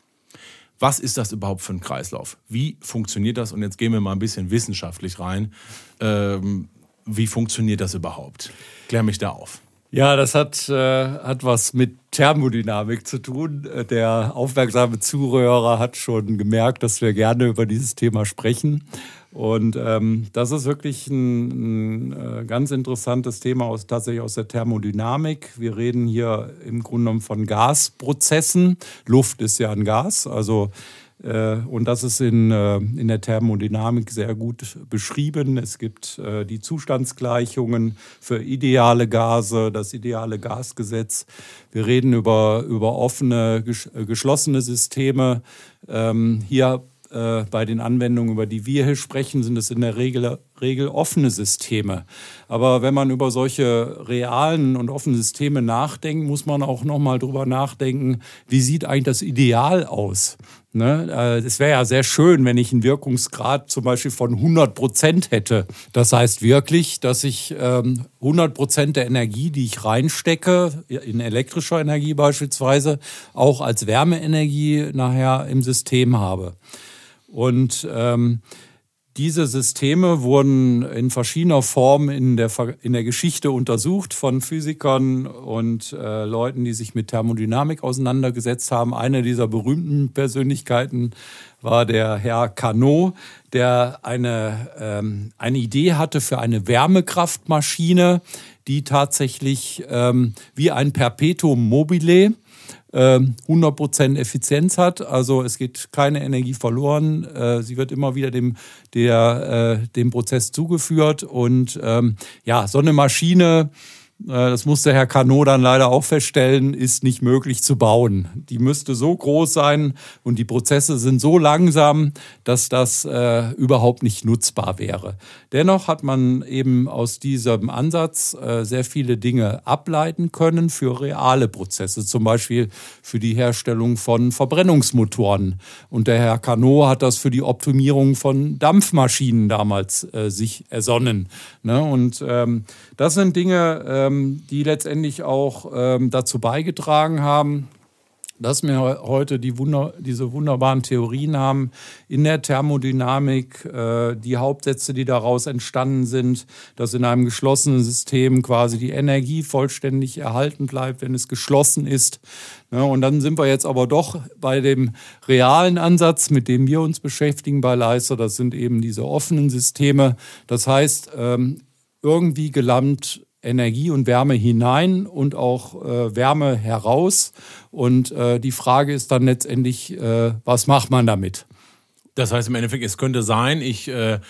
Was ist das überhaupt für ein Kreislauf? Wie funktioniert das? Und jetzt gehen wir mal ein bisschen wissenschaftlich rein. Ähm, wie funktioniert das überhaupt? Klär mich da auf. Ja, das hat, äh, hat was mit Thermodynamik zu tun. Der aufmerksame Zuhörer hat schon gemerkt, dass wir gerne über dieses Thema sprechen. Und ähm, das ist wirklich ein, ein äh, ganz interessantes Thema aus, tatsächlich aus der Thermodynamik. Wir reden hier im Grunde genommen von Gasprozessen. Luft ist ja ein Gas, also und das ist in, äh, in der Thermodynamik sehr gut beschrieben. Es gibt äh, die Zustandsgleichungen für ideale Gase, das ideale Gasgesetz. Wir reden über, über offene, geschlossene Systeme. Ähm, hier bei den Anwendungen, über die wir hier sprechen, sind es in der Regel, Regel offene Systeme. Aber wenn man über solche realen und offenen Systeme nachdenkt, muss man auch nochmal drüber nachdenken, wie sieht eigentlich das Ideal aus? Ne? Äh, es wäre ja sehr schön, wenn ich einen Wirkungsgrad zum Beispiel von 100 Prozent hätte. Das heißt wirklich, dass ich 100 ähm, Prozent der Energie, die ich reinstecke, in elektrischer Energie beispielsweise, auch als Wärmeenergie nachher im System habe. Und ähm, diese Systeme wurden in verschiedener Form in der, in der Geschichte untersucht von Physikern und äh, Leuten, die sich mit Thermodynamik auseinandergesetzt haben. Eine dieser berühmten Persönlichkeiten war der Herr Carnot, der eine, ähm, eine Idee hatte für eine Wärmekraftmaschine, die tatsächlich ähm, wie ein Perpetuum mobile 100% ähm, Effizienz hat. Also es geht keine Energie verloren. Äh, sie wird immer wieder dem, der, äh, dem Prozess zugeführt. Und ähm, ja, so eine Maschine das musste Herr Cano dann leider auch feststellen, ist nicht möglich zu bauen. Die müsste so groß sein und die Prozesse sind so langsam, dass das äh, überhaupt nicht nutzbar wäre. Dennoch hat man eben aus diesem Ansatz äh, sehr viele Dinge ableiten können für reale Prozesse, zum Beispiel für die Herstellung von Verbrennungsmotoren. Und der Herr Cano hat das für die Optimierung von Dampfmaschinen damals äh, sich ersonnen. Ne? Und ähm, das sind Dinge, ähm, die letztendlich auch ähm, dazu beigetragen haben, dass wir heute die Wunder, diese wunderbaren Theorien haben in der Thermodynamik, äh, die Hauptsätze, die daraus entstanden sind, dass in einem geschlossenen System quasi die Energie vollständig erhalten bleibt, wenn es geschlossen ist. Ja, und dann sind wir jetzt aber doch bei dem realen Ansatz, mit dem wir uns beschäftigen bei Leister. Das sind eben diese offenen Systeme. Das heißt, ähm, irgendwie gelangt Energie und Wärme hinein und auch äh, Wärme heraus. Und äh, die Frage ist dann letztendlich, äh, was macht man damit? Das heißt im Endeffekt, es könnte sein, ich äh, äh,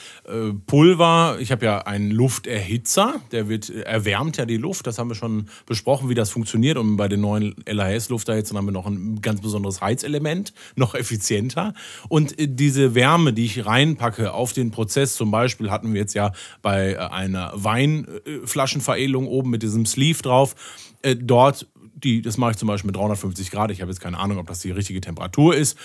Pulver, ich habe ja einen Lufterhitzer, der wird äh, erwärmt ja die Luft, das haben wir schon besprochen, wie das funktioniert. Und bei den neuen LHS-Lufterhitzern haben wir noch ein ganz besonderes Heizelement, noch effizienter. Und äh, diese Wärme, die ich reinpacke auf den Prozess, zum Beispiel hatten wir jetzt ja bei einer Weinflaschenveredelung oben mit diesem Sleeve drauf, dort die, das mache ich zum Beispiel mit 350 Grad. Ich habe jetzt keine Ahnung, ob das die richtige Temperatur ist.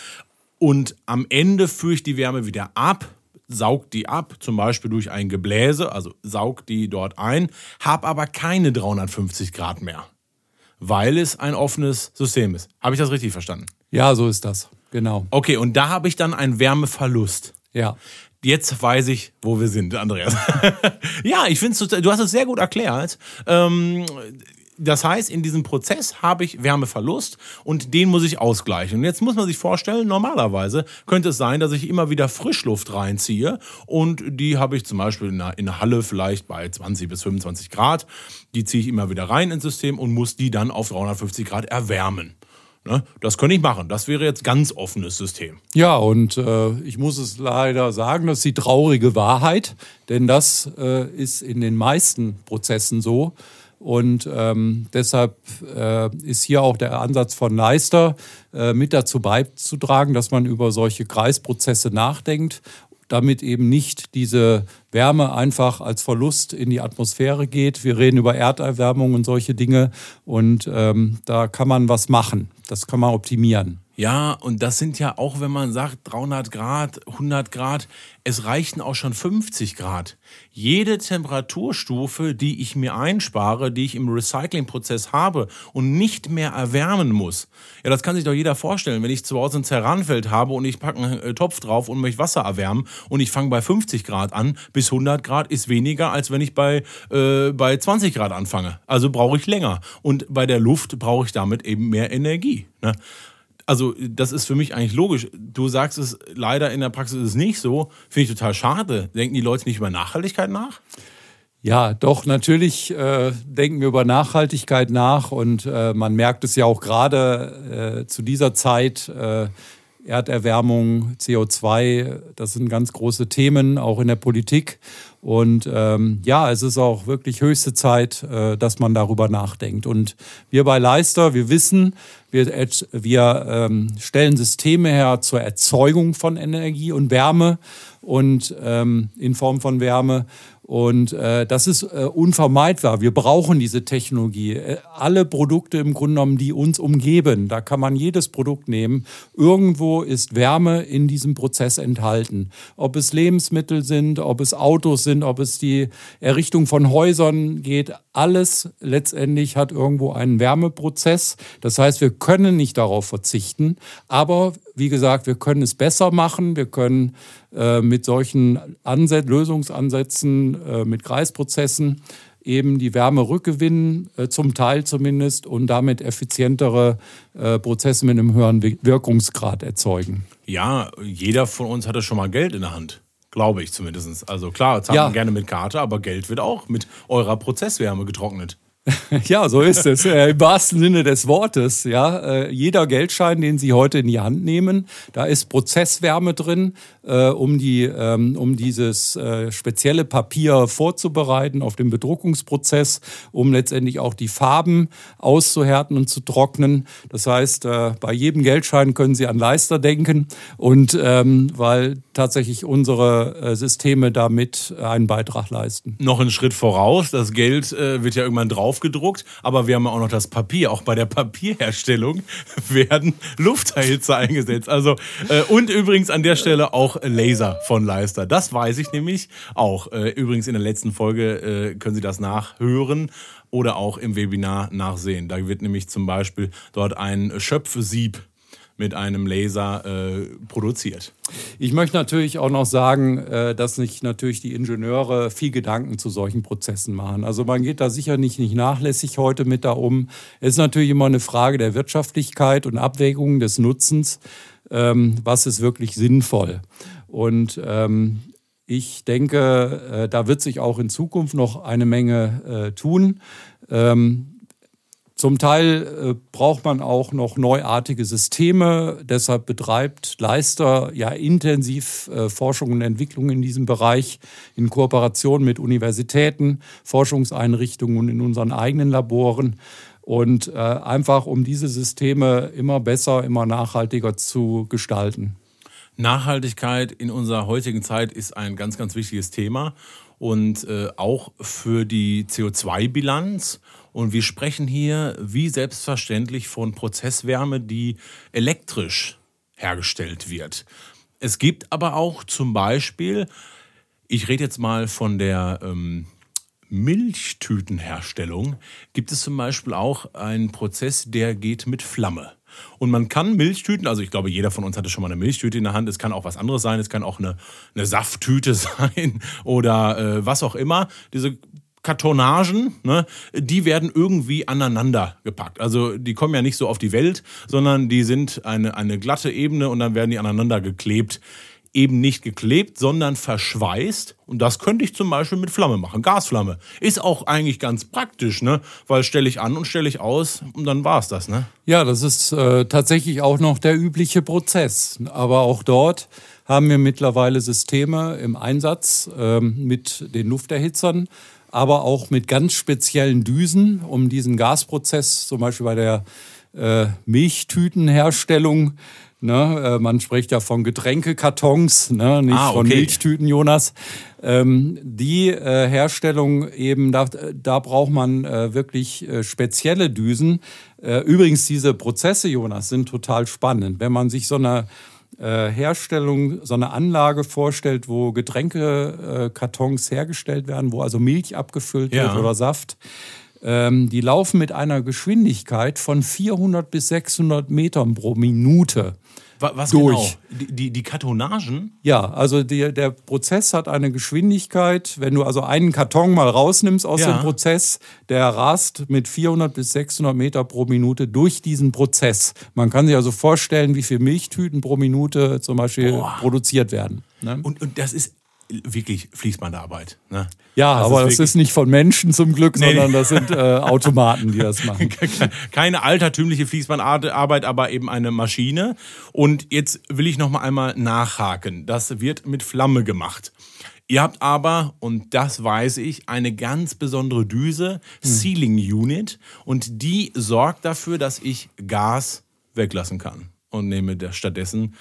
Und am Ende führe ich die Wärme wieder ab, saugt die ab, zum Beispiel durch ein Gebläse, also saugt die dort ein, habe aber keine 350 Grad mehr, weil es ein offenes System ist. Habe ich das richtig verstanden? Ja, so ist das. Genau. Okay, und da habe ich dann einen Wärmeverlust. Ja. Jetzt weiß ich, wo wir sind, Andreas. ja, ich finde du hast es sehr gut erklärt. Ähm, das heißt, in diesem Prozess habe ich Wärmeverlust und den muss ich ausgleichen. Und jetzt muss man sich vorstellen, normalerweise könnte es sein, dass ich immer wieder Frischluft reinziehe und die habe ich zum Beispiel in einer Halle vielleicht bei 20 bis 25 Grad. Die ziehe ich immer wieder rein ins System und muss die dann auf 350 Grad erwärmen. Ne? Das könnte ich machen. Das wäre jetzt ganz offenes System. Ja, und äh, ich muss es leider sagen, das ist die traurige Wahrheit, denn das äh, ist in den meisten Prozessen so. Und ähm, deshalb äh, ist hier auch der Ansatz von Leister äh, mit dazu beizutragen, dass man über solche Kreisprozesse nachdenkt, damit eben nicht diese Wärme einfach als Verlust in die Atmosphäre geht. Wir reden über Erderwärmung und solche Dinge und ähm, da kann man was machen. Das kann man optimieren. Ja, und das sind ja auch, wenn man sagt 300 Grad, 100 Grad, es reichten auch schon 50 Grad. Jede Temperaturstufe, die ich mir einspare, die ich im Recyclingprozess habe und nicht mehr erwärmen muss. Ja, das kann sich doch jeder vorstellen. Wenn ich zu Hause ein Terranfeld habe und ich packe einen äh, Topf drauf und möchte Wasser erwärmen und ich fange bei 50 Grad an, bis 100 Grad ist weniger, als wenn ich bei, äh, bei 20 Grad anfange. Also brauche ich länger. Und bei der Luft brauche ich damit eben mehr Energie. Ne? Also das ist für mich eigentlich logisch. Du sagst es leider in der Praxis ist es nicht so. Finde ich total schade. Denken die Leute nicht über Nachhaltigkeit nach? Ja, doch, natürlich äh, denken wir über Nachhaltigkeit nach und äh, man merkt es ja auch gerade äh, zu dieser Zeit. Äh, Erderwärmung, CO2, das sind ganz große Themen, auch in der Politik. Und ähm, ja, es ist auch wirklich höchste Zeit, äh, dass man darüber nachdenkt. Und wir bei Leister, wir wissen, wir, wir ähm, stellen Systeme her zur Erzeugung von Energie und Wärme und ähm, in Form von Wärme. Und äh, das ist äh, unvermeidbar. Wir brauchen diese Technologie. Äh, alle Produkte im Grunde genommen, die uns umgeben, da kann man jedes Produkt nehmen. Irgendwo ist Wärme in diesem Prozess enthalten. Ob es Lebensmittel sind, ob es Autos sind, ob es die Errichtung von Häusern geht, alles letztendlich hat irgendwo einen Wärmeprozess. Das heißt, wir können nicht darauf verzichten. Aber wie gesagt, wir können es besser machen. Wir können äh, mit solchen Ansät Lösungsansätzen, äh, mit Kreisprozessen eben die Wärme rückgewinnen, äh, zum Teil zumindest, und damit effizientere äh, Prozesse mit einem höheren Wirkungsgrad erzeugen. Ja, jeder von uns hatte schon mal Geld in der Hand. Glaube ich zumindest. Also klar, zahlt ja. man gerne mit Karte, aber Geld wird auch mit eurer Prozesswärme getrocknet. Ja, so ist es. Äh, Im wahrsten Sinne des Wortes. Ja, äh, jeder Geldschein, den Sie heute in die Hand nehmen, da ist Prozesswärme drin, äh, um die, ähm, um dieses spezielle Papier vorzubereiten auf dem Bedruckungsprozess, um letztendlich auch die Farben auszuhärten und zu trocknen. Das heißt, bei jedem Geldschein können Sie an Leister denken und ähm, weil tatsächlich unsere Systeme damit einen Beitrag leisten. Noch einen Schritt voraus. Das Geld wird ja irgendwann drauf draufgedruckt, aber wir haben auch noch das Papier. Auch bei der Papierherstellung werden Lufterhitzer eingesetzt. Also äh, und übrigens an der Stelle auch Laser von Leister. Das weiß ich nämlich auch. Äh, übrigens in der letzten Folge äh, können Sie das nachhören oder auch im Webinar nachsehen. Da wird nämlich zum Beispiel dort ein Schöpfsieb mit einem Laser äh, produziert. Ich möchte natürlich auch noch sagen, äh, dass sich natürlich die Ingenieure viel Gedanken zu solchen Prozessen machen. Also man geht da sicher nicht, nicht nachlässig heute mit da um. Es ist natürlich immer eine Frage der Wirtschaftlichkeit und Abwägung des Nutzens. Ähm, was ist wirklich sinnvoll? Und ähm, ich denke, äh, da wird sich auch in Zukunft noch eine Menge äh, tun. Ähm, zum Teil äh, braucht man auch noch neuartige Systeme. Deshalb betreibt Leister ja intensiv äh, Forschung und Entwicklung in diesem Bereich in Kooperation mit Universitäten, Forschungseinrichtungen und in unseren eigenen Laboren. Und äh, einfach um diese Systeme immer besser, immer nachhaltiger zu gestalten. Nachhaltigkeit in unserer heutigen Zeit ist ein ganz, ganz wichtiges Thema und auch für die CO2-Bilanz und wir sprechen hier wie selbstverständlich von Prozesswärme, die elektrisch hergestellt wird. Es gibt aber auch zum Beispiel, ich rede jetzt mal von der ähm, Milchtütenherstellung, gibt es zum Beispiel auch einen Prozess, der geht mit Flamme. Und man kann Milchtüten, also ich glaube, jeder von uns hatte schon mal eine Milchtüte in der Hand. Es kann auch was anderes sein. Es kann auch eine, eine Safttüte sein oder äh, was auch immer. Diese Kartonagen, ne, die werden irgendwie aneinander gepackt. Also die kommen ja nicht so auf die Welt, sondern die sind eine, eine glatte Ebene und dann werden die aneinander geklebt. Eben nicht geklebt, sondern verschweißt. Und das könnte ich zum Beispiel mit Flamme machen. Gasflamme. Ist auch eigentlich ganz praktisch, ne? Weil stelle ich an und stelle ich aus und dann war es das, ne? Ja, das ist äh, tatsächlich auch noch der übliche Prozess. Aber auch dort haben wir mittlerweile Systeme im Einsatz äh, mit den Lufterhitzern aber auch mit ganz speziellen Düsen, um diesen Gasprozess, zum Beispiel bei der äh, Milchtütenherstellung, Ne, äh, man spricht ja von Getränkekartons, ne, nicht ah, okay. von Milchtüten, Jonas. Ähm, die äh, Herstellung eben, da, da braucht man äh, wirklich äh, spezielle Düsen. Äh, übrigens, diese Prozesse, Jonas, sind total spannend. Wenn man sich so eine Herstellung, so eine Anlage vorstellt, wo Getränkekartons hergestellt werden, wo also Milch abgefüllt ja. wird oder Saft. Ähm, die laufen mit einer Geschwindigkeit von 400 bis 600 Metern pro Minute. Was durch. genau? Die, die, die Kartonagen? Ja, also die, der Prozess hat eine Geschwindigkeit, wenn du also einen Karton mal rausnimmst aus ja. dem Prozess, der rast mit 400 bis 600 Meter pro Minute durch diesen Prozess. Man kann sich also vorstellen, wie viele Milchtüten pro Minute zum Beispiel Boah. produziert werden. Ne? Und, und das ist wirklich Fließbandarbeit. Ne? Ja, das aber ist das ist nicht von Menschen zum Glück, nee, sondern das sind äh, Automaten, die das machen. Keine altertümliche Fließbandarbeit, aber eben eine Maschine. Und jetzt will ich noch mal einmal nachhaken. Das wird mit Flamme gemacht. Ihr habt aber, und das weiß ich, eine ganz besondere Düse, hm. Sealing Unit, und die sorgt dafür, dass ich Gas weglassen kann. Und nehme stattdessen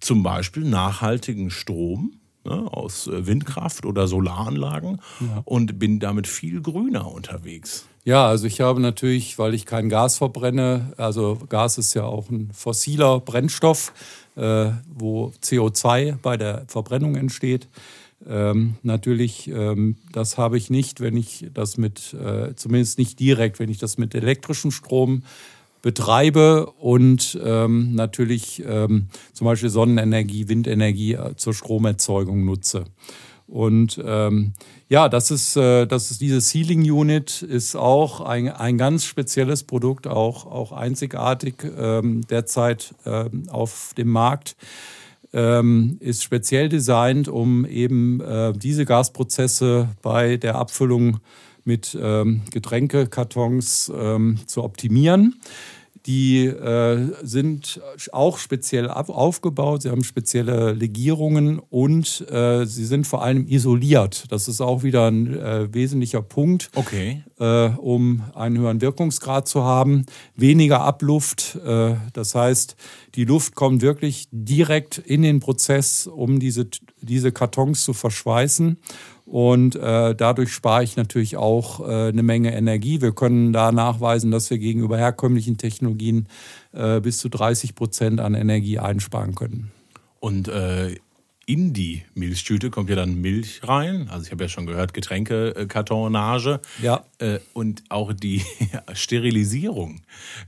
zum Beispiel nachhaltigen Strom ne, aus äh, Windkraft oder Solaranlagen ja. und bin damit viel grüner unterwegs. Ja, also ich habe natürlich, weil ich kein Gas verbrenne, also Gas ist ja auch ein fossiler Brennstoff, äh, wo CO2 bei der Verbrennung entsteht. Ähm, natürlich, ähm, das habe ich nicht, wenn ich das mit, äh, zumindest nicht direkt, wenn ich das mit elektrischem Strom betreibe und ähm, natürlich ähm, zum Beispiel Sonnenenergie, Windenergie äh, zur Stromerzeugung nutze. Und ähm, ja, das ist, äh, das ist diese Sealing Unit ist auch ein, ein ganz spezielles Produkt, auch, auch einzigartig ähm, derzeit ähm, auf dem Markt. Ähm, ist speziell designt, um eben äh, diese Gasprozesse bei der Abfüllung mit ähm, Getränkekartons ähm, zu optimieren. Die äh, sind auch speziell aufgebaut, sie haben spezielle Legierungen und äh, sie sind vor allem isoliert. Das ist auch wieder ein äh, wesentlicher Punkt, okay. Äh, um einen höheren Wirkungsgrad zu haben. Weniger Abluft, äh, das heißt, die Luft kommt wirklich direkt in den Prozess, um diese, diese Kartons zu verschweißen. Und äh, dadurch spare ich natürlich auch äh, eine Menge Energie. Wir können da nachweisen, dass wir gegenüber herkömmlichen Technologien äh, bis zu 30 Prozent an Energie einsparen können. Und äh, in die Milchtüte kommt ja dann Milch rein. Also ich habe ja schon gehört, Getränkekartonage. Ja. Äh, und auch die Sterilisierung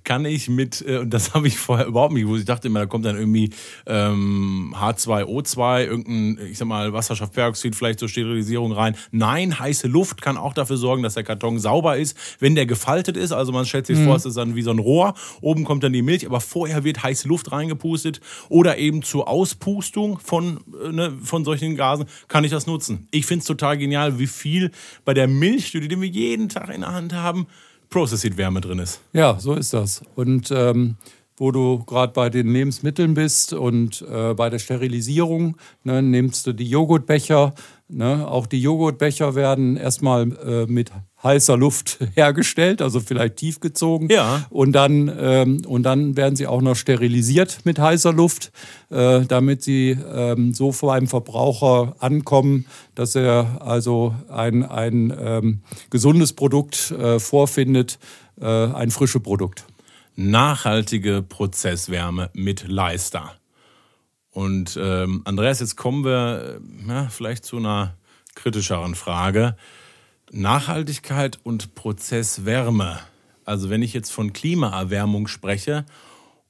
kann ich mit, äh, und das habe ich vorher überhaupt nicht gewusst. Ich dachte immer, da kommt dann irgendwie ähm, H2O2, irgendein, ich sag mal, Wasserstoffperoxid vielleicht zur Sterilisierung rein. Nein, heiße Luft kann auch dafür sorgen, dass der Karton sauber ist, wenn der gefaltet ist. Also man stellt sich mhm. vor, es ist dann wie so ein Rohr. Oben kommt dann die Milch, aber vorher wird heiße Luft reingepustet oder eben zur Auspustung von äh, ne, von solchen Gasen, kann ich das nutzen. Ich finde es total genial, wie viel bei der Milchstudie, die wir jeden Tag in der Hand haben, Process Heat Wärme drin ist. Ja, so ist das. Und ähm, wo du gerade bei den Lebensmitteln bist und äh, bei der Sterilisierung, ne, nimmst du die Joghurtbecher. Ne, auch die Joghurtbecher werden erstmal äh, mit heißer Luft hergestellt, also vielleicht tiefgezogen. Ja. Und dann, ähm, und dann werden sie auch noch sterilisiert mit heißer Luft, äh, damit sie ähm, so vor einem Verbraucher ankommen, dass er also ein, ein ähm, gesundes Produkt äh, vorfindet, äh, ein frisches Produkt. Nachhaltige Prozesswärme mit Leister. Und ähm, Andreas, jetzt kommen wir äh, ja, vielleicht zu einer kritischeren Frage. Nachhaltigkeit und Prozesswärme. Also wenn ich jetzt von Klimaerwärmung spreche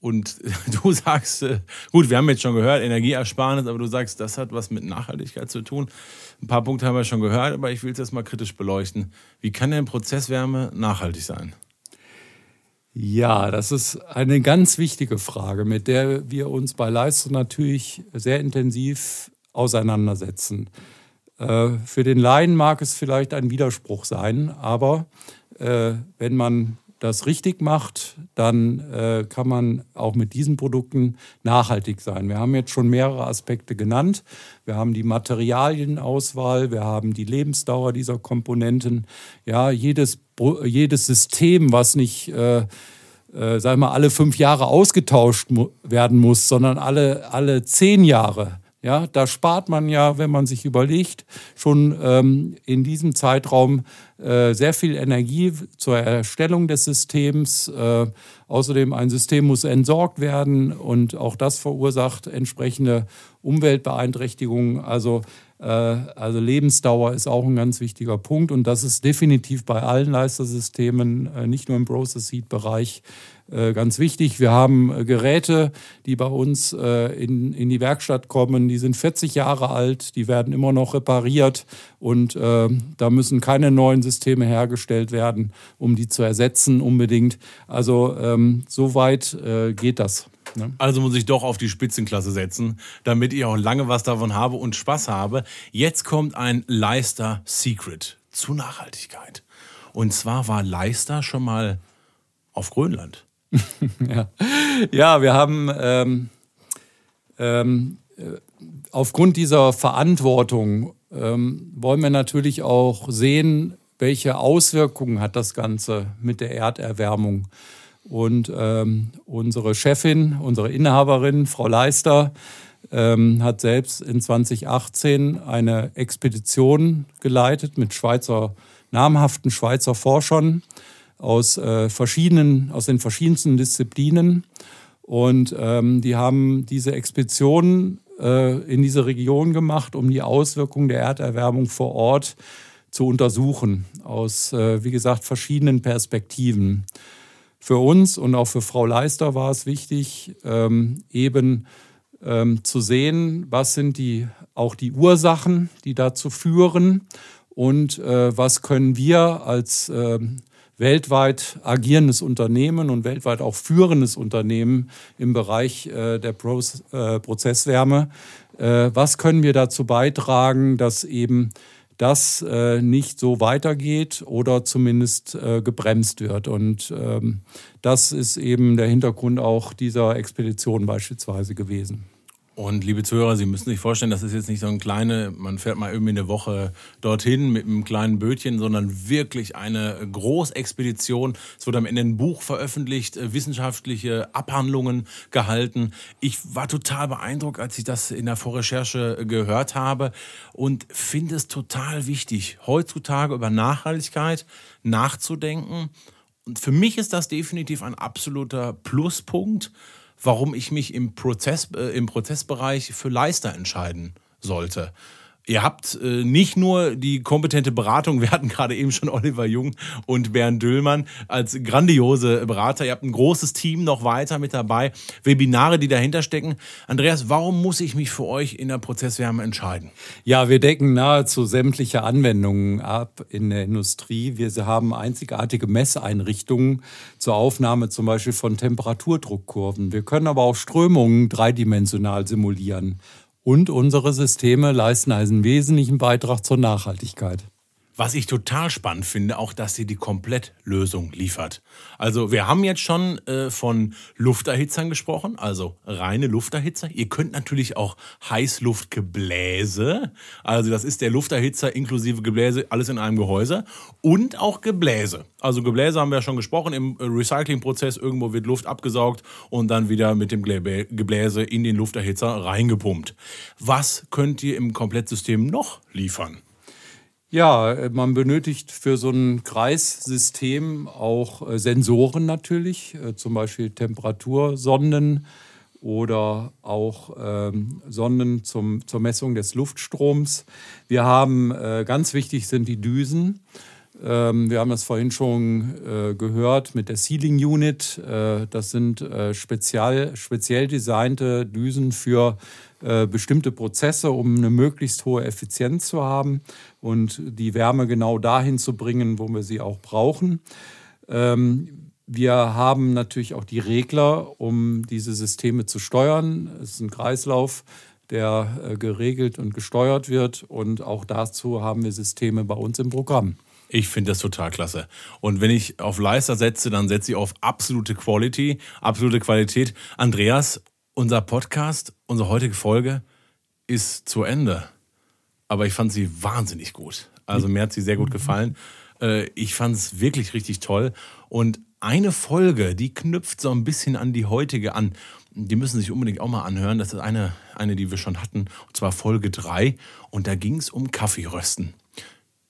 und du sagst, äh, gut, wir haben jetzt schon gehört, Energieersparnis, aber du sagst, das hat was mit Nachhaltigkeit zu tun. Ein paar Punkte haben wir schon gehört, aber ich will es jetzt mal kritisch beleuchten. Wie kann denn Prozesswärme nachhaltig sein? Ja, das ist eine ganz wichtige Frage, mit der wir uns bei Leistung natürlich sehr intensiv auseinandersetzen. Äh, für den Laien mag es vielleicht ein Widerspruch sein, aber äh, wenn man das richtig macht, dann äh, kann man auch mit diesen Produkten nachhaltig sein. Wir haben jetzt schon mehrere Aspekte genannt. Wir haben die Materialienauswahl, wir haben die Lebensdauer dieser Komponenten. Ja, jedes, jedes System, was nicht äh, äh, sagen wir, alle fünf Jahre ausgetauscht werden muss, sondern alle, alle zehn Jahre ja, da spart man ja, wenn man sich überlegt, schon ähm, in diesem Zeitraum äh, sehr viel Energie zur Erstellung des Systems. Äh, außerdem ein System muss entsorgt werden und auch das verursacht entsprechende Umweltbeeinträchtigungen. Also, also Lebensdauer ist auch ein ganz wichtiger Punkt und das ist definitiv bei allen Leistersystemen, äh, nicht nur im Process Heat Bereich, äh, ganz wichtig. Wir haben äh, Geräte, die bei uns äh, in, in die Werkstatt kommen, die sind 40 Jahre alt, die werden immer noch repariert und äh, da müssen keine neuen Systeme hergestellt werden, um die zu ersetzen unbedingt. Also ähm, so weit äh, geht das. Ne? Also muss ich doch auf die Spitzenklasse setzen, damit ich auch lange was davon habe und Spaß habe. Jetzt kommt ein Leister Secret zu Nachhaltigkeit. Und zwar war Leister schon mal auf Grönland. ja. ja, wir haben ähm, ähm, äh, aufgrund dieser Verantwortung ähm, wollen wir natürlich auch sehen, welche Auswirkungen hat das Ganze mit der Erderwärmung. Und ähm, unsere Chefin, unsere Inhaberin, Frau Leister, ähm, hat selbst in 2018 eine Expedition geleitet mit Schweizer, namhaften Schweizer Forschern aus äh, verschiedenen, aus den verschiedensten Disziplinen. Und ähm, die haben diese Expedition äh, in diese Region gemacht, um die Auswirkungen der Erderwärmung vor Ort zu untersuchen, aus, äh, wie gesagt, verschiedenen Perspektiven. Für uns und auch für Frau Leister war es wichtig, ähm, eben ähm, zu sehen, was sind die, auch die Ursachen, die dazu führen und äh, was können wir als ähm, weltweit agierendes Unternehmen und weltweit auch führendes Unternehmen im Bereich äh, der äh, Prozesswärme. Äh, was können wir dazu beitragen, dass eben das äh, nicht so weitergeht oder zumindest äh, gebremst wird. Und ähm, das ist eben der Hintergrund auch dieser Expedition beispielsweise gewesen. Und liebe Zuhörer, Sie müssen sich vorstellen, das ist jetzt nicht so ein kleine, man fährt mal irgendwie eine Woche dorthin mit einem kleinen Bötchen, sondern wirklich eine Großexpedition. Es wurde am Ende ein Buch veröffentlicht, äh, wissenschaftliche Abhandlungen gehalten. Ich war total beeindruckt, als ich das in der Vorrecherche gehört habe und finde es total wichtig, heutzutage über Nachhaltigkeit nachzudenken. Und für mich ist das definitiv ein absoluter Pluspunkt warum ich mich im, Prozess, äh, im Prozessbereich für Leister entscheiden sollte. Ihr habt äh, nicht nur die kompetente Beratung, wir hatten gerade eben schon Oliver Jung und Bernd Düllmann als grandiose Berater. Ihr habt ein großes Team noch weiter mit dabei, Webinare, die dahinter stecken. Andreas, warum muss ich mich für euch in der Prozesswärme entscheiden? Ja, wir decken nahezu sämtliche Anwendungen ab in der Industrie. Wir haben einzigartige Messeinrichtungen zur Aufnahme zum Beispiel von Temperaturdruckkurven. Wir können aber auch Strömungen dreidimensional simulieren. Und unsere Systeme leisten einen wesentlichen Beitrag zur Nachhaltigkeit. Was ich total spannend finde, auch, dass sie die Komplettlösung liefert. Also wir haben jetzt schon äh, von Lufterhitzern gesprochen, also reine Lufterhitzer. Ihr könnt natürlich auch Heißluftgebläse, also das ist der Lufterhitzer inklusive Gebläse, alles in einem Gehäuse und auch Gebläse. Also Gebläse haben wir ja schon gesprochen, im Recyclingprozess irgendwo wird Luft abgesaugt und dann wieder mit dem Gebläse in den Lufterhitzer reingepumpt. Was könnt ihr im Komplettsystem noch liefern? Ja, äh, man benötigt für so ein Kreissystem auch äh, Sensoren natürlich, äh, zum Beispiel Temperatursonden oder auch ähm, Sonden zum, zur Messung des Luftstroms. Wir haben, äh, ganz wichtig sind die Düsen. Ähm, wir haben das vorhin schon äh, gehört mit der Sealing Unit. Äh, das sind spezial, speziell designte Düsen für bestimmte Prozesse, um eine möglichst hohe Effizienz zu haben und die Wärme genau dahin zu bringen, wo wir sie auch brauchen. Ähm, wir haben natürlich auch die Regler, um diese Systeme zu steuern. Es ist ein Kreislauf, der äh, geregelt und gesteuert wird. Und auch dazu haben wir Systeme bei uns im Programm. Ich finde das total klasse. Und wenn ich auf Leister setze, dann setze ich auf absolute Quality, absolute Qualität. Andreas, unser Podcast, unsere heutige Folge ist zu Ende aber ich fand sie wahnsinnig gut. Also mir hat sie sehr gut gefallen. Äh, ich fand es wirklich richtig toll. Und eine Folge, die knüpft so ein bisschen an die heutige an. Die müssen sich unbedingt auch mal anhören. Das ist eine, eine die wir schon hatten, und zwar Folge 3. Und da ging es um Kaffeerösten.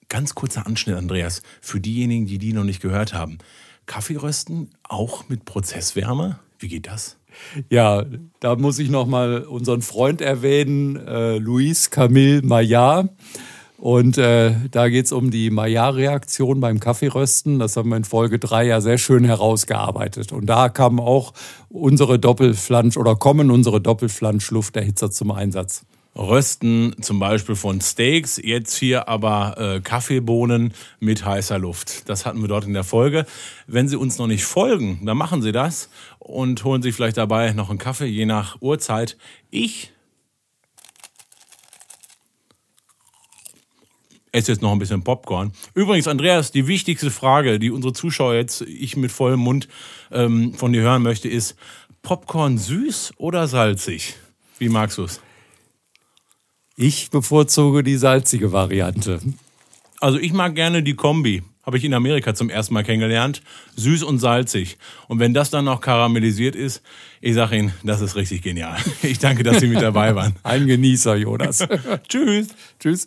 Ganz kurzer Anschnitt, Andreas, für diejenigen, die die noch nicht gehört haben. Kaffeerösten auch mit Prozesswärme? Wie geht das? Ja, da muss ich noch mal unseren Freund erwähnen, äh, Luis Camille Maillard. Und äh, da geht es um die Maillard-Reaktion beim Kaffeerösten. Das haben wir in Folge 3 ja sehr schön herausgearbeitet. Und da kamen auch unsere Doppelflansch oder kommen unsere Doppelflanschlufterhitzer zum Einsatz. Rösten zum Beispiel von Steaks, jetzt hier aber äh, Kaffeebohnen mit heißer Luft. Das hatten wir dort in der Folge. Wenn Sie uns noch nicht folgen, dann machen Sie das und holen sich vielleicht dabei noch einen Kaffee, je nach Uhrzeit. Ich esse jetzt noch ein bisschen Popcorn. Übrigens, Andreas, die wichtigste Frage, die unsere Zuschauer jetzt, ich mit vollem Mund ähm, von dir hören möchte, ist: Popcorn süß oder salzig? Wie magst du es? Ich bevorzuge die salzige Variante. Also ich mag gerne die Kombi. Habe ich in Amerika zum ersten Mal kennengelernt. Süß und salzig. Und wenn das dann noch karamellisiert ist, ich sage Ihnen, das ist richtig genial. Ich danke, dass Sie mit dabei waren. Ein Genießer, Jonas. Tschüss. Tschüss.